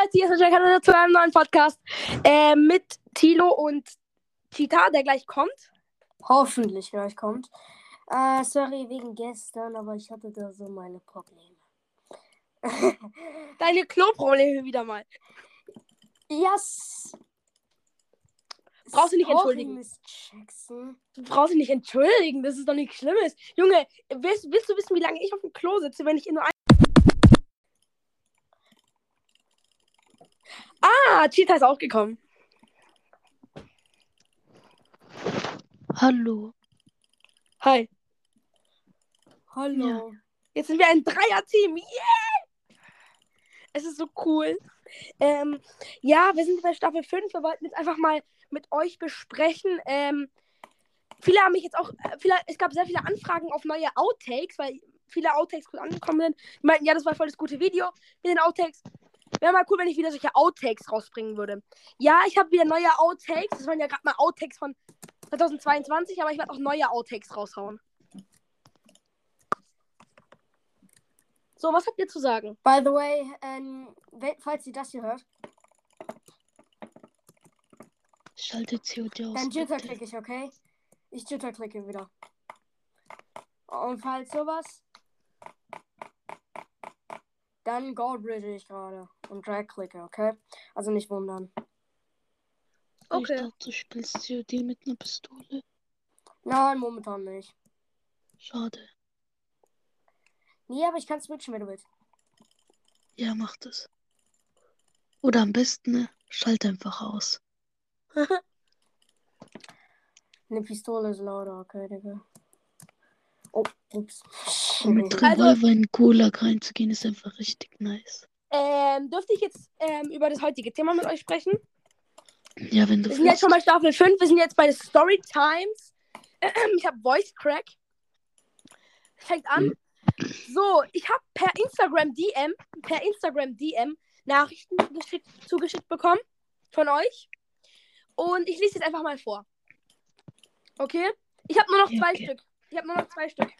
Leute, hier ist Jack zu einem neuen Podcast äh, mit Tilo und Cheetah, der gleich kommt. Hoffentlich gleich kommt. Äh, sorry wegen gestern, aber ich hatte da so meine Probleme. Deine Kloprobleme wieder mal. Yes. Brauchst du nicht entschuldigen. Du brauchst dich nicht entschuldigen, das ist doch nichts Schlimmes. Junge, willst, willst du wissen, wie lange ich auf dem Klo sitze, wenn ich in nur Ah, Cheetah ist auch gekommen. Hallo. Hi. Hallo. Jetzt sind wir ein Dreier-Team. Yeah! Es ist so cool. Ähm, ja, wir sind bei Staffel 5. Wir wollten jetzt einfach mal mit euch besprechen. Ähm, viele haben mich jetzt auch, äh, viele, es gab sehr viele Anfragen auf neue Outtakes, weil viele Outtakes gut angekommen sind. Die meinten, ja, das war voll das gute Video mit den Outtakes. Wäre mal cool, wenn ich wieder solche Outtakes rausbringen würde. Ja, ich habe wieder neue Outtakes. Das waren ja gerade mal Outtakes von 2022, aber ich werde auch neue Outtakes raushauen. So, was habt ihr zu sagen? By the way, ähm, falls ihr das hier hört, Schaltet COD aus. dann bitte. Jitter-klicke ich, okay? Ich Jitter-klicke wieder. Und falls sowas, dann Goldbridge ich gerade und Drag-klicke, okay? Also nicht wundern. Okay. Ich dachte, du spielst COD mit einer Pistole. Nein, momentan nicht. Schade. Nee, aber ich kann switchen, wenn du willst. Ja, mach das. Oder am besten, ne? Schalt einfach aus. Eine Pistole ist lauter, okay, Digga. Oh, ups. Und mit Also- Revolver in den Gulag reinzugehen, ist einfach richtig nice. Ähm, dürfte ich jetzt ähm, über das heutige Thema mit euch sprechen? Ja, wenn du Wir sind jetzt schon bei Staffel 5, wir sind jetzt bei Story Times. Ich habe Voice Crack. Fängt an. So, ich habe per Instagram DM, per Instagram DM Nachrichten geschickt, zugeschickt bekommen von euch. Und ich lese jetzt einfach mal vor. Okay? Ich habe nur noch zwei okay. Stück. Ich habe nur noch zwei Stück.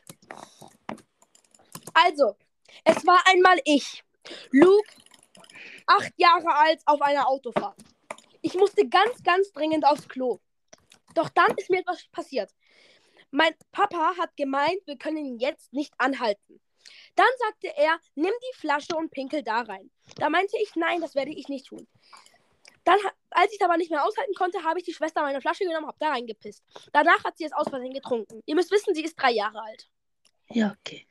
Also, es war einmal ich, Luke, acht Jahre alt, auf einer Autofahrt. Ich musste ganz, ganz dringend aufs Klo. Doch dann ist mir etwas passiert. Mein Papa hat gemeint, wir können ihn jetzt nicht anhalten. Dann sagte er, nimm die Flasche und pinkel da rein. Da meinte ich, nein, das werde ich nicht tun. Dann, als ich es aber nicht mehr aushalten konnte, habe ich die Schwester meine Flasche genommen habe da reingepisst. Danach hat sie es aus Versehen getrunken. Ihr müsst wissen, sie ist drei Jahre alt. Ja, okay.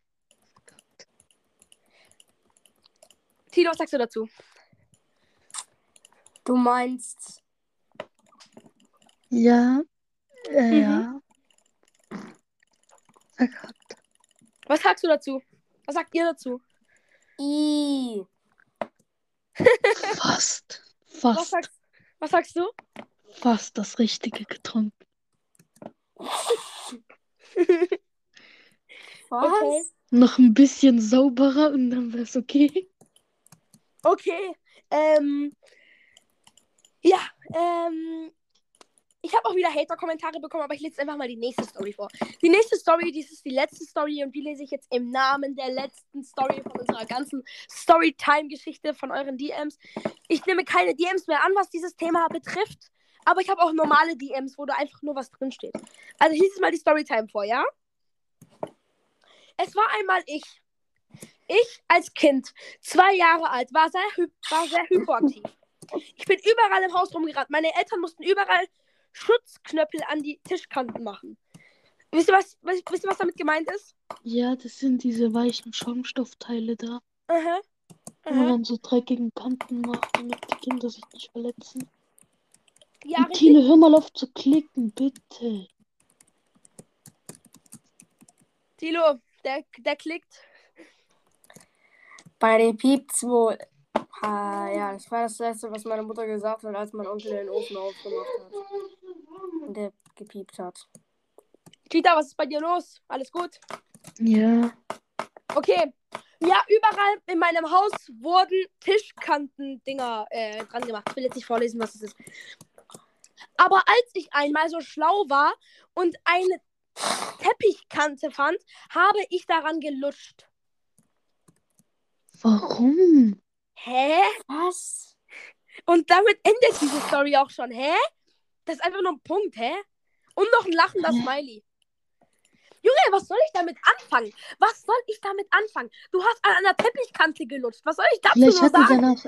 Tilo, was sagst du dazu? Du meinst, Ja. Äh, Mhm. ja. Verkackt. Was sagst du dazu? Was sagt ihr dazu? i. Fast. Was Fast. sagst, was sagst du? Fast das Richtige getrunken. Was? Okay. Noch ein bisschen sauberer und dann wär's okay. Okay. Ähm. Ja, ähm. Ich habe auch wieder Hater-Kommentare bekommen, aber ich lese einfach mal die nächste Story vor. Die nächste Story, dies ist die letzte Story und die lese ich jetzt im Namen der letzten Story von unserer ganzen Storytime-Geschichte von euren DMs. Ich nehme keine DMs mehr an, was dieses Thema betrifft, aber ich habe auch normale DMs, wo da einfach nur was drinsteht. Also ich lese jetzt mal die Storytime vor, ja? Es war einmal ich. Ich als Kind zwei Jahre alt, war sehr, war sehr hyperaktiv. Ich bin überall im Haus rumgerannt. Meine Eltern mussten überall Schutzknöppel an die Tischkanten machen. Wisst ihr, was, was, wisst ihr, was damit gemeint ist? Ja, das sind diese weichen Schaumstoffteile da. Aha. Wo man Aha. dann so dreckigen Kanten macht, damit die Kinder sich nicht verletzen. Ja, Und. Tine, hör mal auf zu klicken, bitte. Tilo, der, der klickt. Bei den piept's wohl. Ah, ja, das war das Letzte, was meine Mutter gesagt hat, als mein Onkel den Ofen aufgemacht hat. Und der gepiept hat. Cheetah, was ist bei dir los? Alles gut? Ja. Okay. Ja, überall in meinem Haus wurden Tischkanten-Dinger äh, dran gemacht. Ich will jetzt nicht vorlesen, was es ist. Aber als ich einmal so schlau war und eine Teppichkante fand, habe ich daran gelutscht. Warum? Hä? Was? Und damit endet diese Story auch schon. Hä? Das ist einfach nur ein Punkt, hä? Und noch ein lachender Hä? Smiley. Junge, was soll ich damit anfangen? Was soll ich damit anfangen? Du hast an einer Teppichkante gelutscht. Was soll ich dazu Vielleicht nur hat er sagen? danach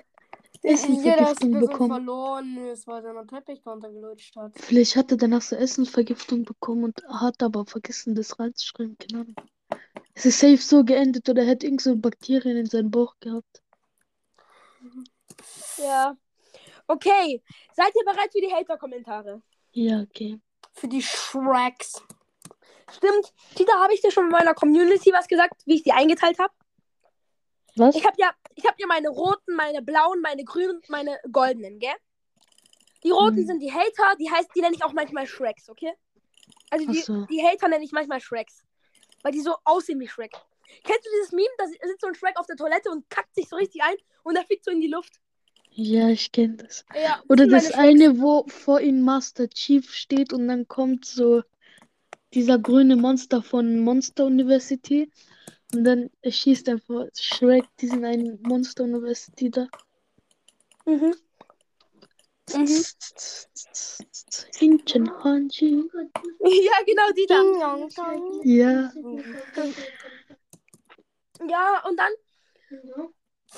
Jeder ist die Essenvergiftung Person bekommen. verloren, es war seiner Teppichkante gelutscht hat. Vielleicht hat er danach so Essensvergiftung bekommen und hat aber vergessen, das reinzuschreiben. Keine Ahnung. Es ist safe so geendet oder er hat irgend so Bakterien in seinem Bauch gehabt. Ja. Okay. Seid ihr bereit für die Hater-Kommentare? Ja, okay. Für die Shreks. Stimmt. Tita, habe ich dir schon in meiner Community was gesagt, wie ich die eingeteilt habe? Was? Ich habe ja, ich habe ja meine roten, meine blauen, meine grünen und meine goldenen, gell? Die roten Hm. sind die Hater, die heißt, die nenne ich auch manchmal Shreks, okay? Also die, so. die Hater nenne ich manchmal Shreks. Weil die so aussehen wie Shrek. Kennst du dieses Meme? Da sitzt so ein Shrek auf der Toilette und kackt sich so richtig ein und der fliegt so in die Luft. Ja, ich kenne das. Ja, Oder das Shreks. eine, wo vor ihm Master Chief steht und dann kommt so dieser grüne Monster von Monster University und dann erschießt einfach Shrek diesen einen Monster University da. Mhm. Mhm. Hinchen Hanji. Ja, genau, die da. Ja. Ja, und dann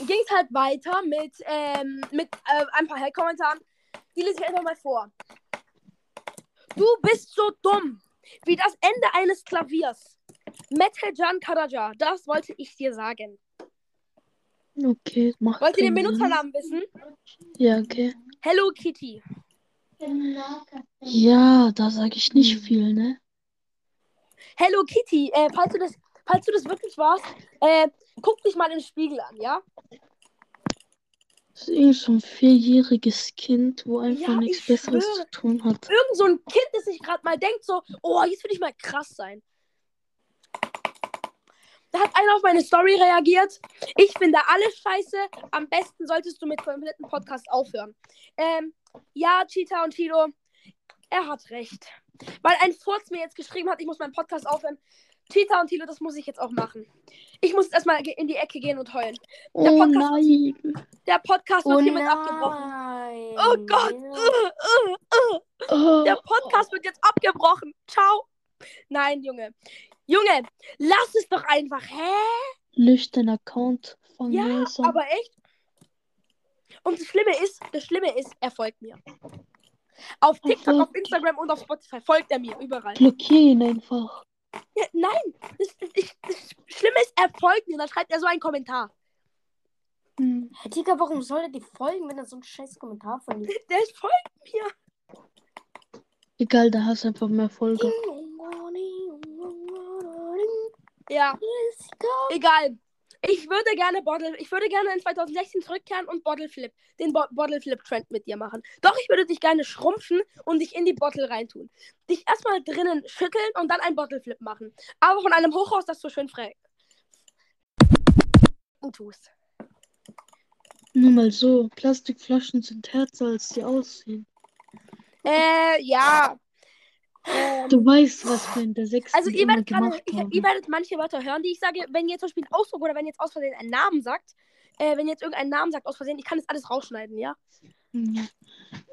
ging es halt weiter mit, ähm, mit äh, ein paar Hate-Kommentaren. Die lese ich einfach mal vor. Du bist so dumm, wie das Ende eines Klaviers. Metejan Karaja, das wollte ich dir sagen. Okay, macht Wollt ihr den. Benutzernamen wissen? Ja, okay. Hello Kitty. Ja, da sage ich nicht viel, ne? Hello Kitty, äh, falls du das, falls du das wirklich warst, äh, guck dich mal im Spiegel an, ja? Das ist irgend so ein vierjähriges Kind, wo einfach Ja, nichts ich Besseres schwöre. zu tun hat. Irgend so ein Kind, das sich gerade mal denkt, so, oh, jetzt will ich mal krass sein. Da hat einer auf meine Story reagiert. Ich finde alles scheiße. Am besten solltest du mit kompletten Podcast aufhören. Ähm, ja, Cheetah und Tilo, er hat recht. Weil ein Furz mir jetzt geschrieben hat, ich muss meinen Podcast aufhören. Cheetah und Tilo, das muss ich jetzt auch machen. Ich muss jetzt erstmal in die Ecke gehen und heulen. Der Oh Podcast- nein. Der Podcast wird Oh hiermit abgebrochen. nein. Oh Gott. Uh, uh, uh. Oh. Der Podcast wird jetzt abgebrochen. Ciao. Nein, Junge. Junge, lass es doch einfach. Hä? Lösch deinen Account von Ja, Nelson. aber echt. Und das Schlimme ist, das Schlimme ist, er folgt mir. Auf TikTok, auf Instagram und auf Spotify folgt er mir überall. Blockier ihn einfach. Ja, nein, das, das, ich- das Schlimme ist, er folgt mir. Dann schreibt er so einen Kommentar. Hm. Herr Digga, warum soll er dir folgen, wenn er so einen scheiß Kommentar von dir Der folgt mir. Egal, da hast du einfach mehr Folge. Ja, egal. Ich würde gerne Bottle, ich würde gerne in 2016 zurückkehren und Bottle Flip, den Bo Bottle Flip Trend mit dir machen. Doch ich würde dich gerne schrumpfen und dich in die Bottle reintun. Dich erstmal drinnen schütteln und dann ein Bottle Flip machen. Aber von einem Hochhaus, das du schön frei tust. Nur mal so, Plastikflaschen sind härter, als sie aussehen. Äh, ja. Ähm, Du weißt, was wir in der sechsten also ihr werdet gerade, haben. ihr werdet manche Wörter hören, die ich sage, wenn ihr zum Beispiel einen Ausdruck oder wenn ihr jetzt aus Versehen einen Namen sagt, äh, wenn ihr jetzt irgendeinen Namen sagt aus Versehen, ich kann das alles rausschneiden, ja? Ja.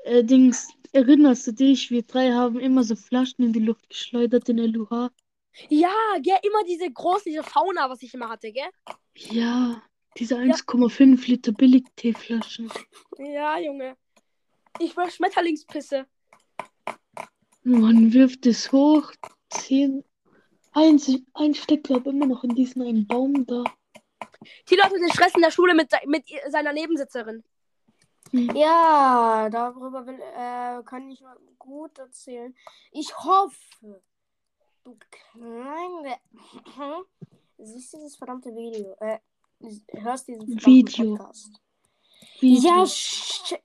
Äh, Dings, erinnerst du dich, wir drei haben immer so Flaschen in die Luft geschleudert in LUH? Ja, gell, immer diese große, diese Fauna, was ich immer hatte, gell? Ja, diese 1,5 Liter Billig-Teeflaschen. Ja, Junge. Ich war Schmetterlingspisse. Man wirft es hoch, zehn, ein, ein Stecker, aber immer noch in diesem einen Baum da. Tilo hatte den Stress in der Schule mit, mit seiner Nebensitzerin. Ja, darüber will, äh, kann ich mal gut erzählen. Ich hoffe, du kleine. Siehst du dieses verdammte Video? Äh, hörst diesen verdammten Video. Podcast. Video. Ja, sch-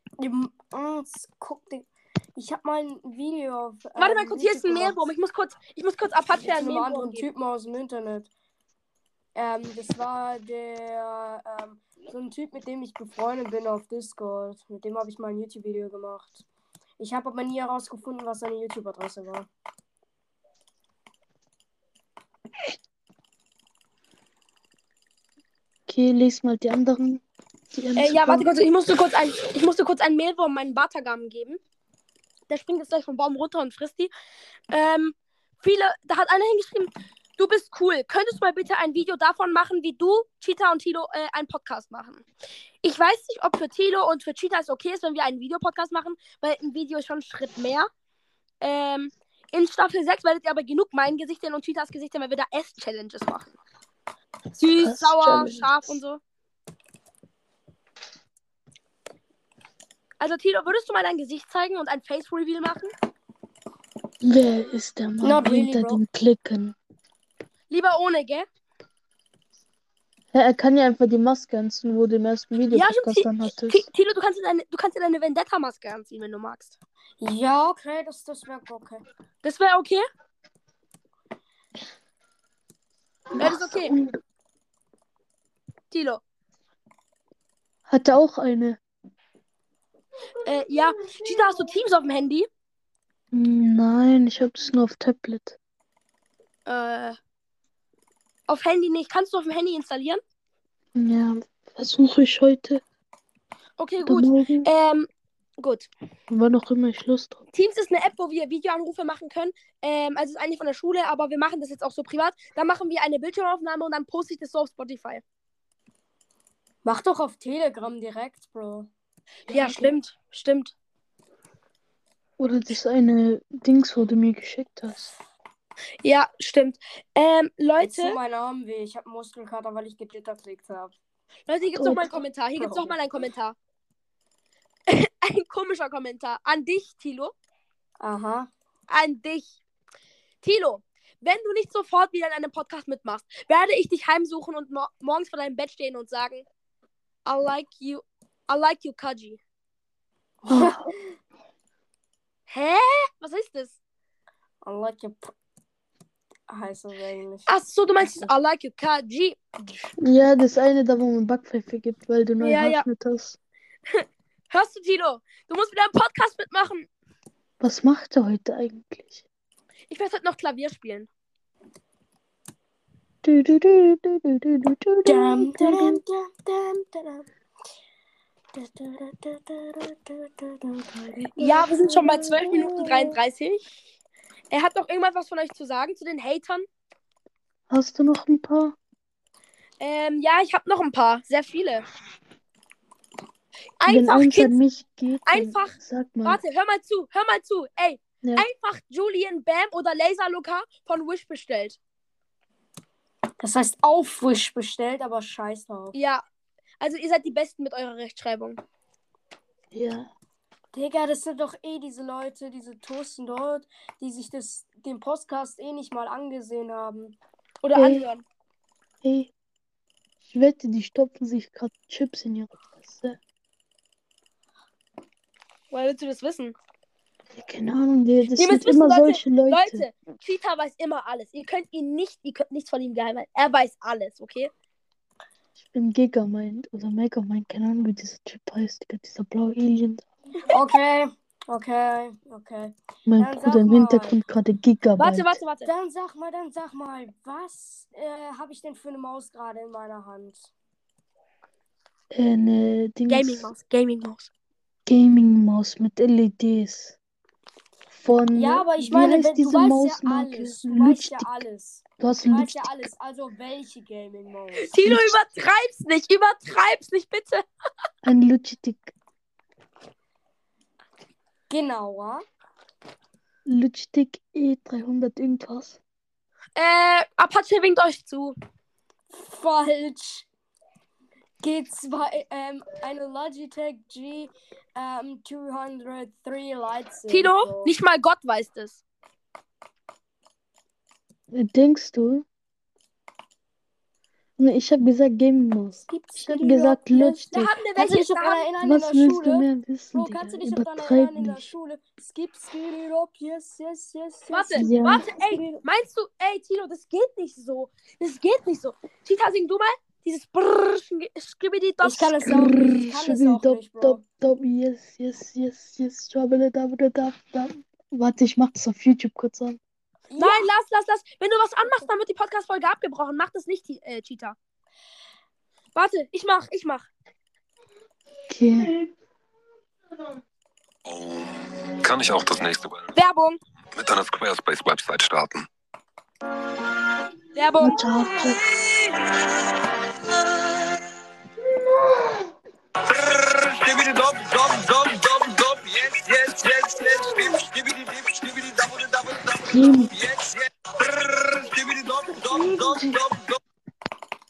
guck dir. Ich hab mal ein Video auf. Warte ähm, mal kurz, hier ist ein Mehlwurm. Ich muss kurz, ich muss kurz Apache mit einen einem Mehlwurm anderen geben. Typen aus dem Internet. Ähm, das war der, ähm, so ein Typ, mit dem ich befreundet bin auf Discord. Mit dem habe ich mal ein YouTube-Video gemacht. Ich habe aber nie herausgefunden, was seine YouTube-Adresse war. Okay, les mal die anderen. DM Äh, ja, warte kurz, ich musste kurz ein, ich musste kurz ein Mehlwurm meinen Batagam geben. Der springt jetzt gleich vom Baum runter und frisst die. Ähm, viele, da hat einer hingeschrieben, du bist cool. Könntest du mal bitte ein Video davon machen, wie du, Cheetah und Tilo äh, einen Podcast machen? Ich weiß nicht, ob für Tilo und für Cheetah es okay ist, wenn wir einen Videopodcast machen, weil ein Video ist schon ein Schritt mehr. Ähm, in Staffel 6 werdet ihr aber genug mein Gesicht sehen und Cheetahs Gesicht sehen, weil wir da Ess-Challenges machen. Süß, sauer, scharf und so. Also Tilo, würdest du mal dein Gesicht zeigen und ein Face-Reveal machen? Wer ist der Mann Not really, hinter bro. den Klicken? Lieber ohne, gell? Ja, er kann ja einfach die Maske anziehen, wo du im ersten Video Ja, dann hattest. Ti- Tilo, du kannst dir deine, du kannst dir deine Vendetta-Maske anziehen, wenn du magst. Ja, okay, das, das wäre okay. Das wäre okay? Wäre das okay? Tilo. Hat er auch eine? Äh, ja. Cheetah, hast du Teams auf dem Handy? Nein, ich habe das nur auf Tablet. Äh. Auf Handy nicht. Kannst du auf dem Handy installieren? Ja, versuche ich heute Okay, oder gut. morgen. Ähm, gut. Wann auch immer ich Lust habe. Teams ist eine App, wo wir Videoanrufe machen können. Ähm, also ist eigentlich von der Schule, aber wir machen das jetzt auch so privat. Dann machen wir eine Bildschirmaufnahme und dann poste ich das so auf Spotify. Mach doch auf Telegram direkt, Bro. Ja, stimmt. Stimmt. Oder das eine Dings, wo du mir geschickt hast. Ja, stimmt. Ähm, Jetzt Leute, tut mein Arm weh. Ich habe Muskelkater, weil ich gejitterklickt habe. Leute, hier gibt's noch mal einen Kommentar. Hier gibt's noch mal einen Kommentar. Ein komischer Kommentar. An dich, Tilo. Aha. An dich. Tilo, wenn du nicht sofort wieder in einem Podcast mitmachst, werde ich dich heimsuchen und mo morgens vor deinem Bett stehen und sagen, I like you, I like you, Kaji. Oh, Hä? Was ist das? I like your p- heißt das eigentlich. Ach so, du meinst I like you, Kaji. ja, das eine da, wo man Backpfeife gibt, weil du neue Ja, ja. Haarschnitt hast. Hörst du, Tilo? Du musst wieder einen Podcast mitmachen. Was macht er heute eigentlich? Ich werde heute noch Klavier spielen. Du, du, du, du, du, du, du, du, Dam, du, dam, du. dam, dam, dam. Da, da, da, da, da, da, da, da, da. Ja, wir sind schon bei 12 Minuten 33. Er hat noch irgendwas was von euch zu sagen zu den Hatern? Hast du noch ein paar? Ähm, ja, ich habe noch ein paar. Sehr viele. Wenn Einfach an Kids. mich geht, einfach- sag mal. Warte, hör mal zu, hör mal zu. Ey, Ja. einfach Julian Bam oder Laser Luca von Wish bestellt. Das heißt auf Wish bestellt, aber scheiß drauf. Ja. Also ihr seid die Besten mit eurer Rechtschreibung. Ja. Digga, das sind doch eh diese Leute, diese Toasten dort, die sich das, den Podcast eh nicht mal angesehen haben. Oder Ey. anhören. Ey, ich wette, die stopfen sich gerade Chips in ihre Fresse. Woher willst du das wissen? Ja, keine Ahnung, die, das Ihr müsst sind wissen, immer Leute, solche Leute. Leute, Cheetah weiß immer alles. Ihr könnt ihn nicht, ihr könnt nichts von ihm geheim halten. Er weiß alles, okay? Bin Gigamind oder Megamind, keine Ahnung, wie dieser Chip heißt, dieser blaue Alien. Okay, okay, okay. Mein Dann Bruder im. Hintergrund gerade Gigabyte. Warte, warte, warte. Dann sag mal, dann sag mal, was äh, habe ich denn für eine Maus gerade in meiner Hand? Äh, Eine Dings Gaming Maus, Gaming Maus. Gaming Maus mit LEDs. Von, Ja, aber ich meine, wenn, du diese weißt ja alles. Du weißt ja alles. Du hast Du weißt ja alles. Also welche Gaming Maus? Tilo, übertreib's nicht, übertreib's nicht, bitte. Ein Logitech. Genauer. Logitech E300 irgendwas. Äh, Apache winkt euch zu. Falsch. G2, ähm, eine Logitech G ähm, 203 Lightsaber. Tilo, Bro. nicht mal Gott weiß das. Denkst du? Nee, ich habe gesagt Gaming Maus. Gibt's Ich hab die gesagt? Logitech. Da haben wir Kannst du dich welche. haben, erinnern in Was der willst du Schule? mehr wissen, Bro, kannst du dich daran Übertreib erinnern in der nicht. Schule? Skip, skip it up, yes, yes, yes, yes. warte, Ja. warte, ey, meinst du, ey, Tilo, das geht nicht so. Das geht nicht so. Cheetah, sing du mal dieses Brrrr, skibidi Ich kann es auch nicht, ich kann es auch Dop, nicht, Bro. dop, dop, yes, yes, yes, yes, trouble, dop, dop, dop, dop. Warte, ich mach das auf YouTube kurz an. Ja, Nein, lass, lass, lass. Wenn du was anmachst, dann wird die Podcast-Folge abgebrochen. Mach das nicht, äh, Cheetah. Warte, ich mach, ich mach. Okay. Kann ich auch das nächste Mal Werbung. mit einer Squarespace-Website starten? Werbung. Warte, warte. Hm,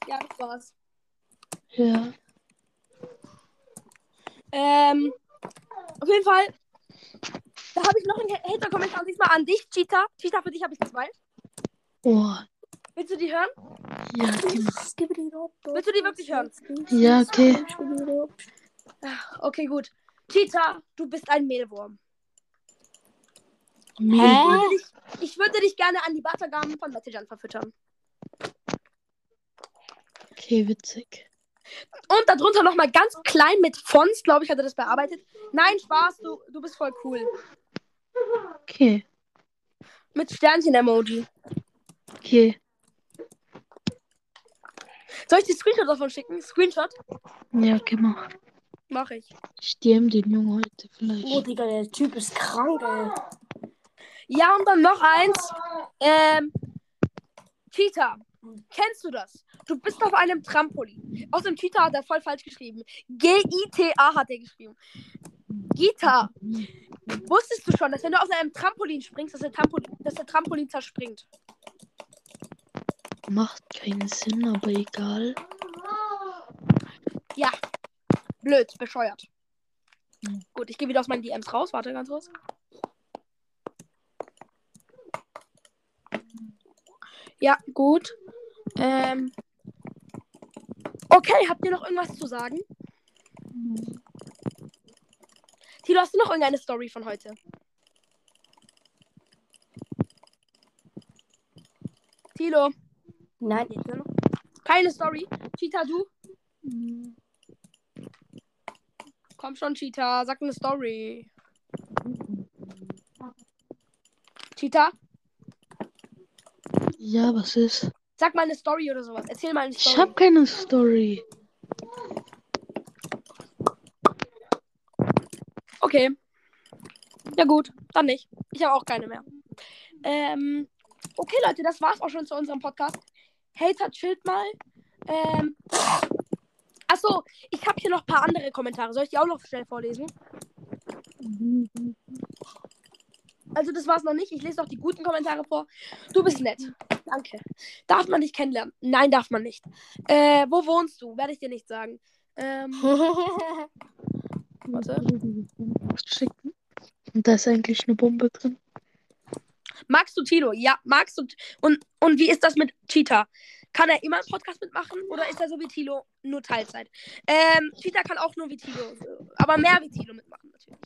Ja, das war's. ja. Ähm, auf jeden Fall. Da habe ich noch einen Hater-Kommentar diesmal an dich, Cheetah. Cheetah, für dich habe ich zwei. Oh, Willst du die hören? ja, die, Willst du die wirklich hören? ja, okay. Okay, gut. Cheetah, du bist ein Mehlwurm. Ich Mehl. würde dich, ich würde dich gerne an die Weitergaben von Messagern verfüttern. Okay, witzig. Und darunter nochmal ganz klein mit Fonts, glaube ich, hat er das bearbeitet. Nein, Spaß, du, du bist voll cool. Okay, Mit Sternchen-Emoji. okay. Soll ich dir Screenshot davon schicken? Screenshot? Ja, okay, mach. Mach ich. Ich DM den Jungen heute vielleicht. Oh, Digga, der Typ ist krank, ey. Ja, und dann noch eins. Ähm, Cheetah. Kennst du das? Du bist auf einem Trampolin. Aus dem Cheetah hat er voll falsch geschrieben. G-I-T-A hat er geschrieben. Gita. Wusstest du schon, dass wenn du aus einem Trampolin springst, dass der Trampolin, dass der Trampolin zerspringt? Macht keinen Sinn, aber egal. Ja. Blöd, bescheuert. Hm. Gut, ich gehe wieder aus meinen DMs raus. Warte ganz kurz. Ja, gut. Ähm. Okay, habt ihr noch irgendwas zu sagen? Tilo, hast du noch irgendeine Story von heute? Tilo, Nein, keine Story. Cheetah, du? Komm schon, Cheetah, sag eine Story. Cheetah, Ja, was ist? sag mal eine Story oder sowas. Erzähl mal eine Story. Ich hab keine Story. Okay. Ja gut, dann nicht. Ich habe auch keine mehr. Ähm, okay, Leute, das war's auch schon zu unserem Podcast. Hater, chillt mal. Ähm, achso, ich habe hier noch ein paar andere Kommentare. Soll ich die auch noch schnell vorlesen? Also das war's noch nicht. Ich lese noch die guten Kommentare vor. Du bist nett. Danke. Darf man dich kennenlernen? Nein, darf man nicht. Äh, wo wohnst du? Werde ich dir nicht sagen. Ähm, warte. Schicken. Und da ist eigentlich eine Bombe drin. Magst du Tilo? Ja, magst du. Und, und wie ist das mit Cheetah? Kann er immer einen Podcast mitmachen oder ist er so wie Tilo nur Teilzeit? Ähm, Cheetah kann auch nur wie Tilo, aber mehr wie Tilo mitmachen natürlich.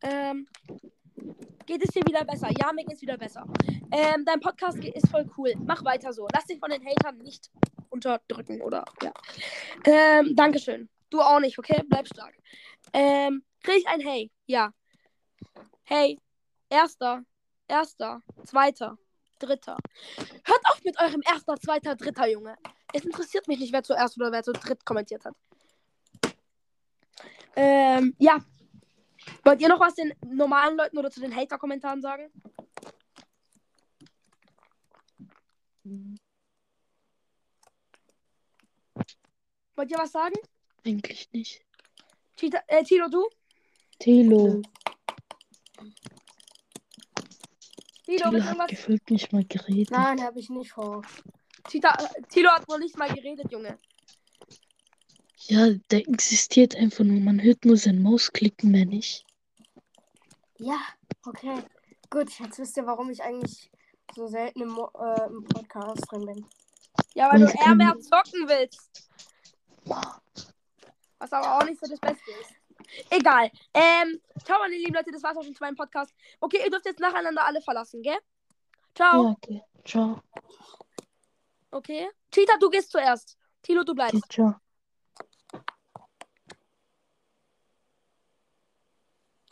Ähm, geht es dir wieder besser? Ja, mir geht es wieder besser. Ähm, dein Podcast ist voll cool. Mach weiter so. Lass dich von den Hatern nicht unterdrücken oder ja. Ähm, Dankeschön. Du auch nicht, okay? Bleib stark. Ähm, krieg ich ein Hey? Ja. Hey. Erster. Erster. Zweiter. Dritter. Hört auf mit eurem erster, zweiter, dritter, Junge. Es interessiert mich nicht, wer zuerst oder wer zu dritt kommentiert hat. Ähm, ja. Wollt ihr noch was den normalen Leuten oder zu den Hater-Kommentaren sagen? Wollt ihr was sagen? Eigentlich nicht. Cheetah, äh, Tilo, du? Telo. Tilo, du hat gefühlt nicht mal geredet. Nein, habe ich nicht vor. Cheetah, äh, Tilo hat noch nicht mal geredet, Junge. Ja, der existiert einfach nur. Man hört nur sein Mausklicken, mehr nicht. Ja, okay. Gut, jetzt wisst ihr, warum ich eigentlich so selten im, Mo äh, im Podcast drin bin. Ja, weil du Und, eher mehr zocken willst. Was aber auch nicht so das Beste ist. Egal. Ähm, ciao, meine lieben Leute, das war's auch schon zu meinem Podcast. Okay, ihr dürft jetzt nacheinander alle verlassen, gell? Ciao. Ja, okay. Ciao. Okay. Cheetah, du gehst zuerst. Tilo, du bleibst. Okay, ciao.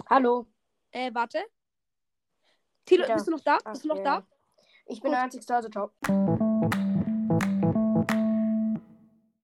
Hallo. Äh, warte. Tilo, Ja. bist du noch da? Bist du noch Okay. da? Ich bin Gut. der Einzigste, also ciao.